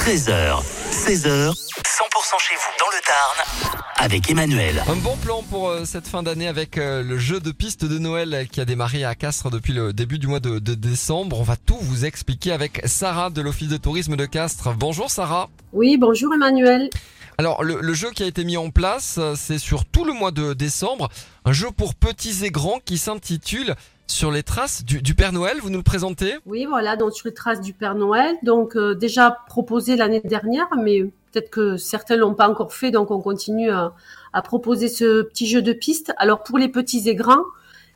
13h, 16h, 100% chez vous dans le Tarn avec Emmanuel. Un bon plan pour euh, cette fin d'année avec euh, le jeu de piste de Noël qui a démarré à Castres depuis le début du mois de, de décembre. On va tout vous expliquer avec Sarah de l'Office de tourisme de Castres. Bonjour Sarah. Oui, bonjour Emmanuel. Alors le, le jeu qui a été mis en place, euh, c'est sur tout le mois de décembre, un jeu pour petits et grands qui s'intitule Sur les traces du, Père Noël. Vous nous le présentez? Oui, voilà, donc sur les traces du Père Noël. Donc euh, déjà proposé l'année dernière, mais peut-être que certains l'ont pas encore fait, donc on continue à, à proposer ce petit jeu de piste. Alors pour les petits et grands,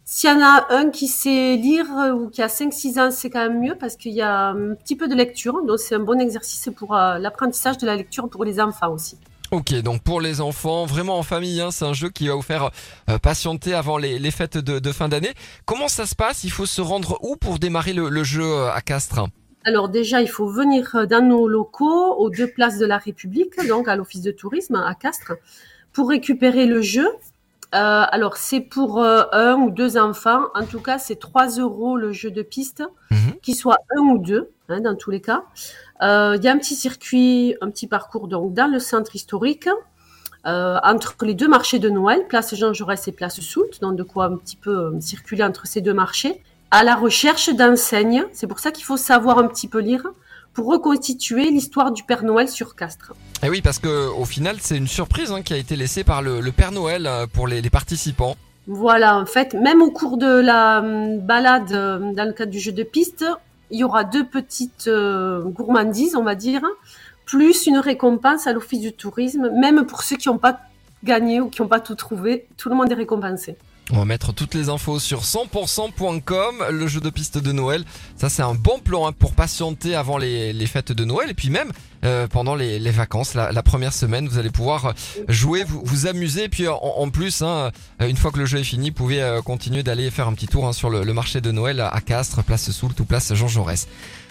s'il y en a un qui sait lire euh, ou qui a 5-6 ans, c'est quand même mieux parce qu'il y a un petit peu de lecture. Donc c'est un bon exercice pour euh, l'apprentissage de la lecture pour les enfants aussi. Ok, donc pour les enfants, vraiment en famille, hein, c'est un jeu qui va vous faire euh, patienter avant les, les fêtes de, de fin d'année. Comment ça se passe? Il faut se rendre où pour démarrer le, le jeu euh, à Castres? Alors déjà, il faut venir euh, dans nos locaux aux deux places de la République, donc à l'office de tourisme à Castres, pour récupérer le jeu. Euh, alors c'est pour euh, un ou deux enfants. En tout cas, c'est 3 euros le jeu de piste, Mhm. qu'il soit un ou deux, hein, dans tous les cas. Euh, Il y a un petit circuit, un petit parcours donc dans le centre historique. euh, entre les deux marchés de Noël, place Jean Jaurès et place Soult, donc de quoi un petit peu euh, circuler entre ces deux marchés, à la recherche d'enseignes. C'est pour ça qu'il faut savoir un petit peu lire pour reconstituer l'histoire du Père Noël sur Castres. Eh oui, parce que au final, c'est une surprise hein, qui a été laissée par le, le Père Noël euh, pour les, les participants. Voilà, en fait, même au cours de la hum, balade dans le cadre du jeu de piste, il y aura deux petites euh, gourmandises, on va dire, plus une récompense à l'office du tourisme, même pour ceux qui n'ont pas gagné ou qui n'ont pas tout trouvé, tout le monde est récompensé. On va mettre toutes les infos sur 100%.com, le jeu de piste de Noël. Ça, c'est un bon plan hein, pour patienter avant les, les fêtes de Noël. Et puis même euh, pendant les, les vacances, la, la première semaine, vous allez pouvoir euh, jouer, vous, vous amuser. Et puis en, en plus, hein, euh, une fois que le jeu est fini, vous pouvez euh, continuer d'aller faire un petit tour hein, sur le, le marché de Noël à Castres, place Soult ou place Jean Jaurès.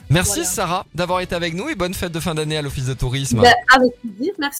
Merci Voilà. Sarah d'avoir été avec nous et bonne fête de fin d'année à l'Office de tourisme. Ben, avec plaisir, merci.